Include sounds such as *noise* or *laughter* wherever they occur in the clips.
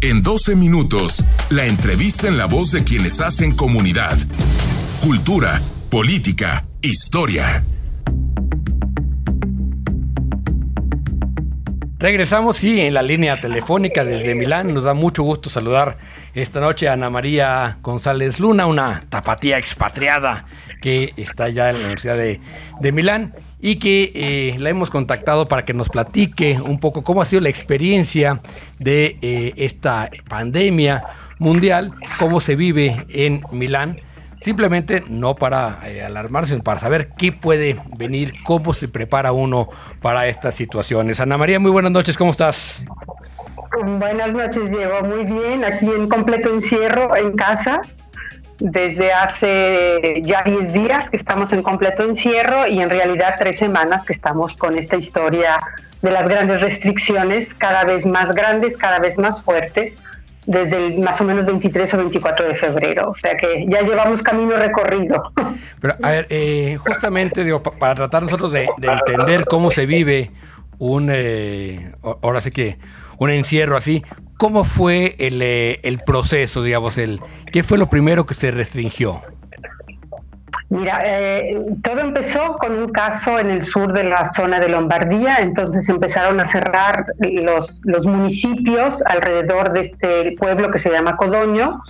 En 12 minutos, la entrevista en la voz de quienes hacen comunidad. Cultura, política, historia. Regresamos, sí, en la línea telefónica desde Milán. Nos da mucho gusto saludar esta noche a Ana María González Luna, una tapatía expatriada que está ya en la Universidad de, de Milán y que eh, la hemos contactado para que nos platique un poco cómo ha sido la experiencia de eh, esta pandemia mundial, cómo se vive en Milán simplemente no para eh, alarmarse, sino para saber qué puede venir, cómo se prepara uno para estas situaciones. Ana María, muy buenas noches, ¿cómo estás? Buenas noches, Diego, muy bien, aquí en completo encierro en casa. Desde hace ya 10 días que estamos en completo encierro y en realidad tres semanas que estamos con esta historia de las grandes restricciones, cada vez más grandes, cada vez más fuertes desde el más o menos 23 o 24 de febrero. O sea que ya llevamos camino recorrido. *laughs* Pero, a ver, eh, justamente digo, para tratar nosotros de, entender cómo se vive un, eh, ahora sí que, un encierro así, ¿cómo fue el, eh, el proceso, digamos, el, qué fue lo primero que se restringió? Mira, eh, todo empezó con un caso en el sur de la zona de Lombardía, entonces empezaron a cerrar los, los municipios alrededor de este pueblo que se llama Codoño,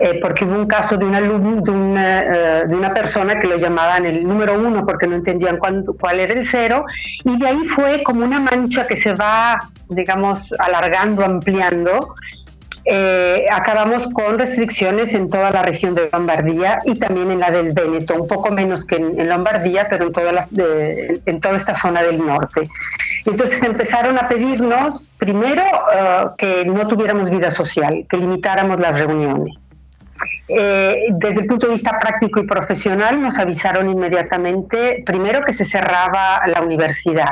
eh, porque hubo un caso de, una, de, una, eh, de una persona que lo llamaban el número uno porque no entendían cuál era el cero, y de ahí fue como una mancha que se va, digamos, alargando, ampliando, eh, acabamos con restricciones en toda la región de Lombardía y también en la del Véneto, un poco menos que en, Lombardía, pero en, todas las en toda esta zona del norte. Entonces empezaron a pedirnos, primero, eh, que no tuviéramos vida social, que limitáramos las reuniones. Eh, desde el punto de vista práctico y profesional nos avisaron inmediatamente, primero, que se cerraba la universidad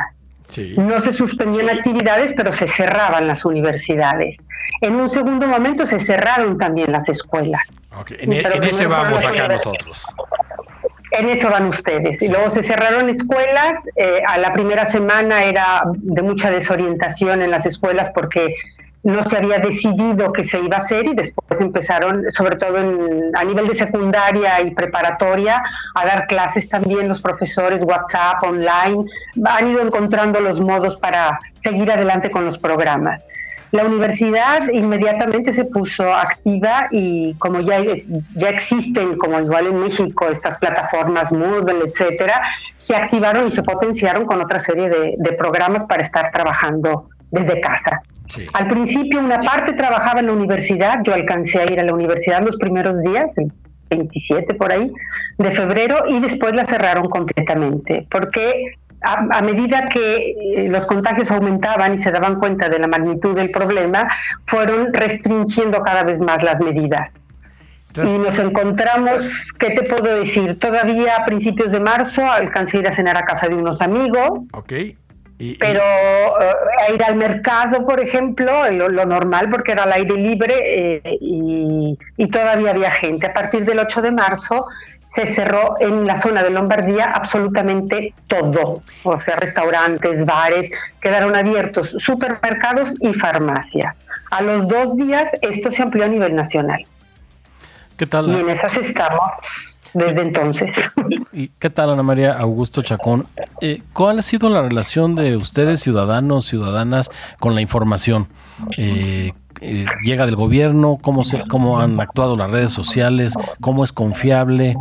no se suspendían actividades, pero se cerraban las universidades. En un segundo momento se cerraron también las escuelas. En, e- ese vamos acá nosotros. En eso van ustedes. Y luego se cerraron escuelas. Eh, a la primera semana era de mucha desorientación en las escuelas porque no se había decidido que se iba a hacer y después empezaron, sobre todo a nivel de secundaria y preparatoria, a dar clases también los profesores, WhatsApp, online, han ido encontrando los modos para seguir adelante con los programas. La universidad inmediatamente se puso activa y como ya, ya existen, como igual en México, estas plataformas Moodle, etcétera, se activaron y se potenciaron con otra serie de programas para estar trabajando desde casa. Al principio una parte trabajaba en la universidad, yo alcancé a ir a la universidad los primeros días, el 27 por ahí, de febrero, y después la cerraron completamente, porque a, medida que eh, los contagios aumentaban y se daban cuenta de la magnitud del problema, fueron restringiendo cada vez más las medidas. Y nos encontramos, ¿qué te puedo decir? Todavía a principios de marzo alcancé a ir a cenar a casa de unos amigos. Okay pero eh, ir al mercado, por ejemplo, lo, normal porque era al aire libre eh, y, todavía había gente. A partir del 8 de marzo se cerró en la zona de Lombardía absolutamente todo, o sea, restaurantes, bares, quedaron abiertos, supermercados y farmacias. A los dos días esto se amplió a nivel nacional. ¿Qué tal? Y en esas estamos desde entonces. ¿Y qué tal, Ana María Augusto Chacón? Eh, ¿Cuál ha sido la relación de ustedes, ciudadanos, ciudadanas, con la información? Eh, eh, ¿Llega del gobierno? ¿Cómo, se, ¿Cómo han actuado las redes sociales? ¿Cómo es confiable?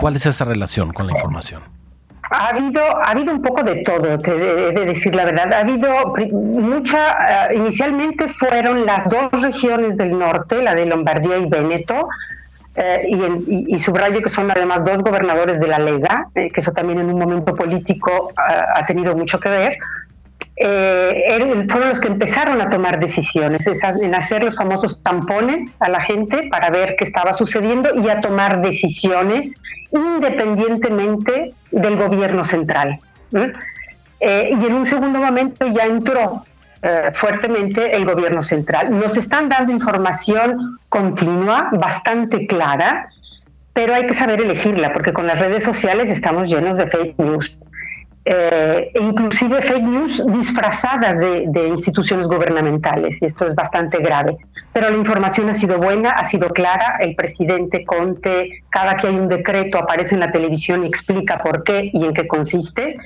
¿Cuál es esa relación con la información? Ha habido, ha habido un poco de todo, te he de decir la verdad. Ha habido mucha, inicialmente fueron las dos regiones del norte, la de Lombardía y Véneto, eh, y, subrayo que son además dos gobernadores de la Lega, eh, que eso también en un momento político ha tenido mucho que ver, eh, fueron los que empezaron a tomar decisiones, en hacer los famosos tampones a la gente para ver qué estaba sucediendo y a tomar decisiones independientemente del gobierno central. y en un segundo momento ya entró eh, fuertemente el gobierno central. Nos están dando información continua, bastante clara, pero hay que saber elegirla, porque con las redes sociales estamos llenos de fake news. Eh, e inclusive fake news disfrazadas de, instituciones gubernamentales, y esto es bastante grave. Pero la información ha sido buena, ha sido clara, el presidente Conte, cada que hay un decreto, aparece en la televisión y explica por qué y en qué consiste,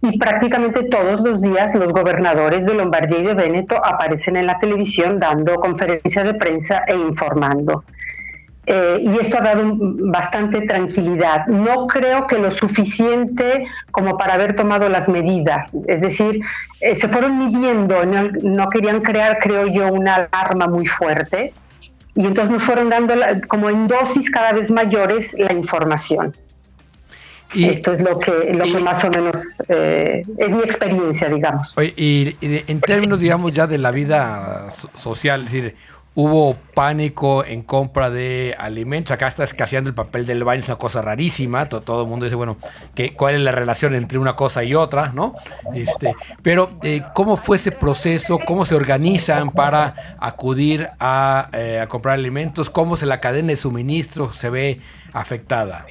y prácticamente todos los días los gobernadores de Lombardía y de Véneto aparecen en la televisión dando conferencias de prensa e informando. Eh, y esto ha dado bastante tranquilidad. No creo que lo suficiente como para haber tomado las medidas. Es decir, eh, se fueron midiendo, no, querían crear, creo yo, una alarma muy fuerte. Y entonces nos fueron dando como en dosis cada vez mayores la información. Y, Esto es lo que, lo que más o menos eh, es mi experiencia, digamos. y, y, en términos, digamos, ya de la vida social, es decir, Hubo pánico en compra de alimentos. Acá está escaseando el papel del baño, es una cosa rarísima. Todo, el mundo dice, bueno, ¿qué, ¿cuál es la relación entre una cosa y otra? ¿no? Este, pero, eh, ¿cómo fue ese proceso? ¿Cómo se organizan para acudir a, eh, a comprar alimentos? ¿Cómo se la cadena de suministro se ve afectada?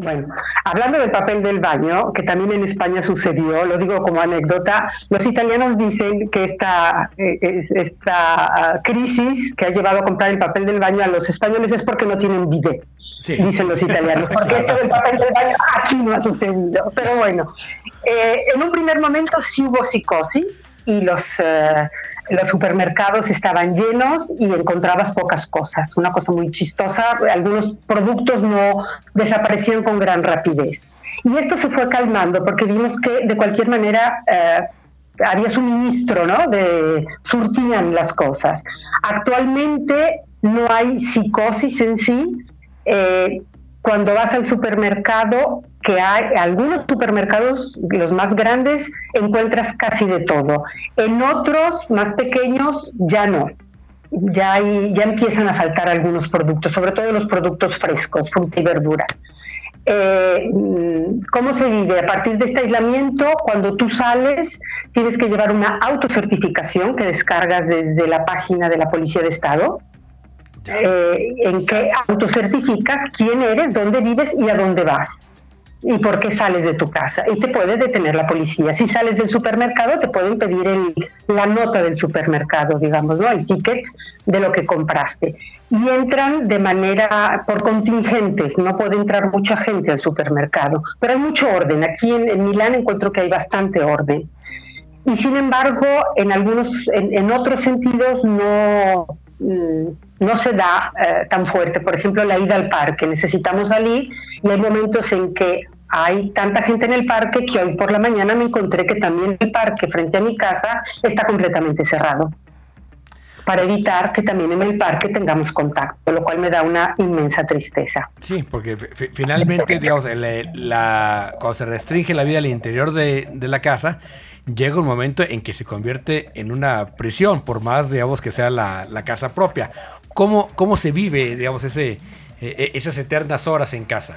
Bueno, hablando del papel del baño, que también en España sucedió, lo digo como anécdota, los italianos dicen que esta, eh, esta ah, crisis que ha llevado a comprar el papel del baño a los españoles es porque no tienen bidet. dicen los italianos, porque esto del papel del baño aquí no ha sucedido. Pero bueno, eh, en un primer momento sí hubo psicosis y los, eh, los supermercados estaban llenos y encontrabas pocas cosas. Una cosa muy chistosa, algunos productos no desaparecían con gran rapidez. Y esto se fue calmando porque vimos que de cualquier manera eh, había suministro, ¿no? De, surtían las cosas. Actualmente no hay psicosis en sí. Eh, cuando vas al supermercado, que hay algunos supermercados, los más grandes, encuentras casi de todo. En otros, más pequeños, ya no. Ya, ya empiezan a faltar algunos productos, sobre todo los productos frescos, fruta y verdura. Eh, ¿Cómo se vive? A partir de este aislamiento, cuando tú sales, tienes que llevar una autocertificación que descargas desde la página de la Policía de Estado eh, en que autocertificas quién eres, dónde vives y a dónde vas y por qué sales de tu casa. Y te puede detener la policía. Si sales del supermercado, te pueden pedir la nota del supermercado, digamos, ¿no? El ticket de lo que compraste. Y entran de manera por contingentes, no puede entrar mucha gente al supermercado, pero hay mucho orden. Aquí en, Milán encuentro que hay bastante orden. Y sin embargo, en algunos, en otros sentidos no, no se da eh, tan fuerte. Por ejemplo, la ida al parque. Necesitamos salir y hay momentos en que hay tanta gente en el parque que hoy por la mañana me encontré que también el parque frente a mi casa está completamente cerrado para evitar que también en el parque tengamos contacto, lo cual me da una inmensa tristeza. Sí, porque finalmente, digamos, la, cuando se restringe la vida al interior de, de la casa, llega un momento en que se convierte en una prisión, por más, digamos, que sea la, casa propia. ¿Cómo, ¿Cómo se vive, digamos, ese, eh, eh, esas eternas horas en casa?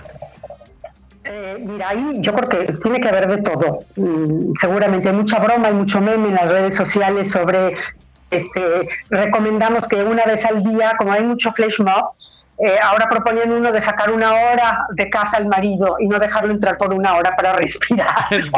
Eh, mira, ahí yo creo que tiene que haber de todo. Mm, seguramente hay mucha broma, hay mucho meme en las redes sociales sobre, este, recomendamos que una vez al día, como hay mucho flash mob, eh, ahora proponen uno de sacar una hora de casa al marido y no dejarlo entrar por una hora para respirar. *laughs* Este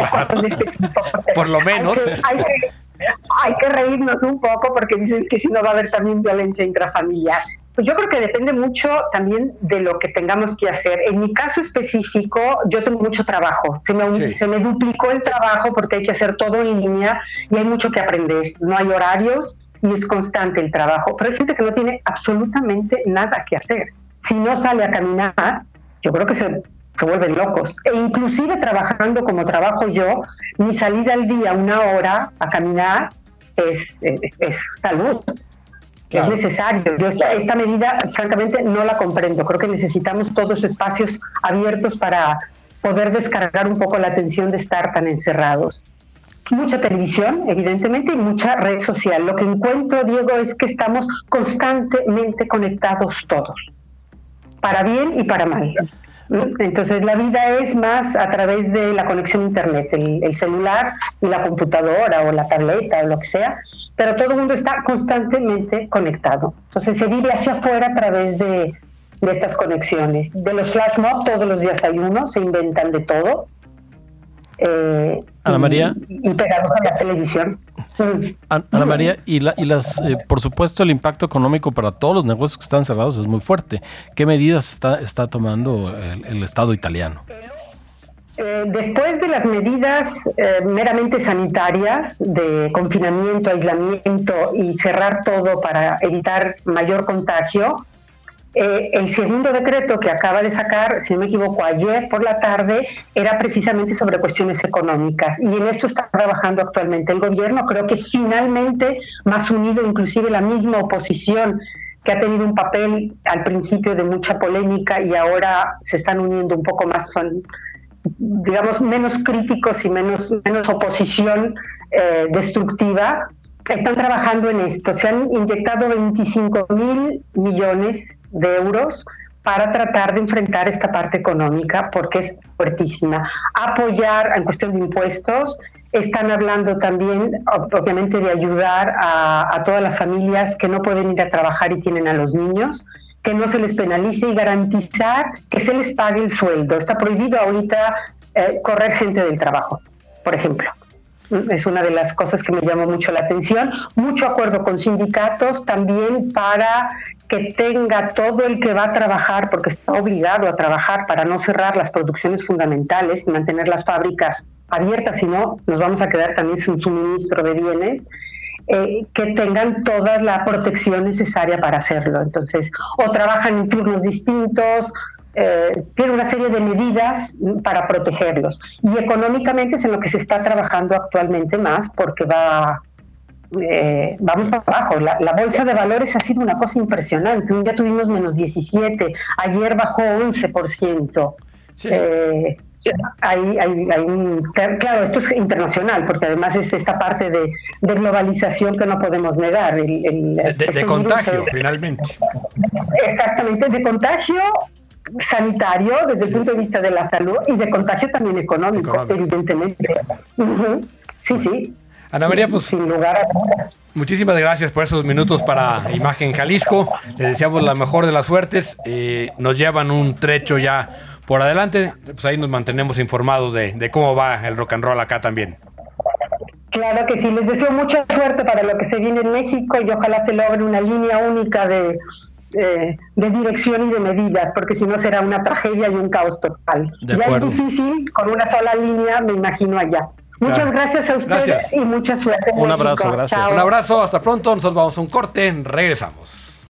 por lo menos. Hay que, reírnos un poco porque dicen que si no va a haber también violencia intrafamiliar. Pues yo creo que depende mucho también de lo que tengamos que hacer. En mi caso específico, yo tengo mucho trabajo. Se me, se me duplicó el trabajo porque hay que hacer todo en línea y hay mucho que aprender. No hay horarios y es constante el trabajo. Pero hay gente que no tiene absolutamente nada que hacer. Si no sale a caminar, yo creo que se, se vuelven locos. E inclusive trabajando como trabajo yo, mi salida al día una hora a caminar es, es, salud. Es necesario. Yo esta, esta medida, francamente, no la comprendo. Creo que necesitamos todos espacios abiertos para poder descargar un poco la atención de estar tan encerrados mucha televisión, evidentemente, y mucha red social. Lo que encuentro, Diego, es que estamos constantemente conectados todos, para bien y para mal. Entonces la vida es más a través de la conexión a Internet, el, celular y la computadora o la tableta o lo que sea, pero todo el mundo está constantemente conectado. Entonces se vive hacia afuera a través de, de estas conexiones. De los flash mob todos los días hay uno, se inventan de todo eh, Ana María. Y, pegados a la televisión. *laughs* Ana María, y, la, y las, eh, por supuesto, el impacto económico para todos los negocios que están cerrados es muy fuerte. ¿Qué medidas está, está tomando el, Estado italiano? Eh, después de las medidas meramente sanitarias de confinamiento, aislamiento y cerrar todo para evitar mayor contagio, eh, el segundo decreto que acaba de sacar, si no me equivoco, ayer por la tarde, era precisamente sobre cuestiones económicas. Y en esto está trabajando actualmente el gobierno. Creo que finalmente, más unido, inclusive la misma oposición que ha tenido un papel al principio de mucha polémica y ahora se están uniendo un poco más, son, digamos, menos críticos y menos, menos oposición eh, destructiva, están trabajando en esto. Se han inyectado 25 mil millones de euros para tratar de enfrentar esta parte económica porque es fuertísima. Apoyar en cuestión de impuestos, están hablando también, obviamente, de ayudar a, todas las familias que no pueden ir a trabajar y tienen a los niños, que no se les penalice y garantizar que se les pague el sueldo. Está prohibido ahorita eh, correr gente del trabajo, por ejemplo es una de las cosas que me llamó mucho la atención. Mucho acuerdo con sindicatos también para que tenga todo el que va a trabajar, porque está obligado a trabajar para no cerrar las producciones fundamentales y mantener las fábricas abiertas, si no, nos vamos a quedar también sin suministro de bienes. Eh, que tengan toda la protección necesaria para hacerlo. Entonces, o trabajan en turnos distintos, eh, tiene una serie de medidas para protegerlos. Y económicamente es en lo que se está trabajando actualmente más porque va, eh, vamos para abajo. La, bolsa de valores ha sido una cosa impresionante. Un día tuvimos menos 17, ayer bajó 11%. Eh, hay, claro, esto es internacional, porque además es esta parte de, globalización que no podemos negar. El, de, este contagio, finalmente. Exactamente, de contagio sanitario desde el punto de vista de la salud y de contagio también económico, evidentemente. Sí, sí. Ana María, pues sin lugar a Muchísimas gracias por esos minutos para Imagen Jalisco. Le deseamos la mejor de las suertes. Eh, nos llevan un trecho ya por adelante. Pues ahí nos mantenemos informados de, de cómo va el rock and roll acá también. Claro que sí, les deseo mucha suerte para lo que se viene en México y ojalá se logre una línea única de, eh, de dirección y de medidas, porque si no será una tragedia y un caos total. ya es difícil, con una sola línea, me imagino allá. Muchas gracias a ustedes y mucha suerte. Un abrazo, gracias. Un abrazo, hasta pronto. Nosotros vamos a un corte, regresamos.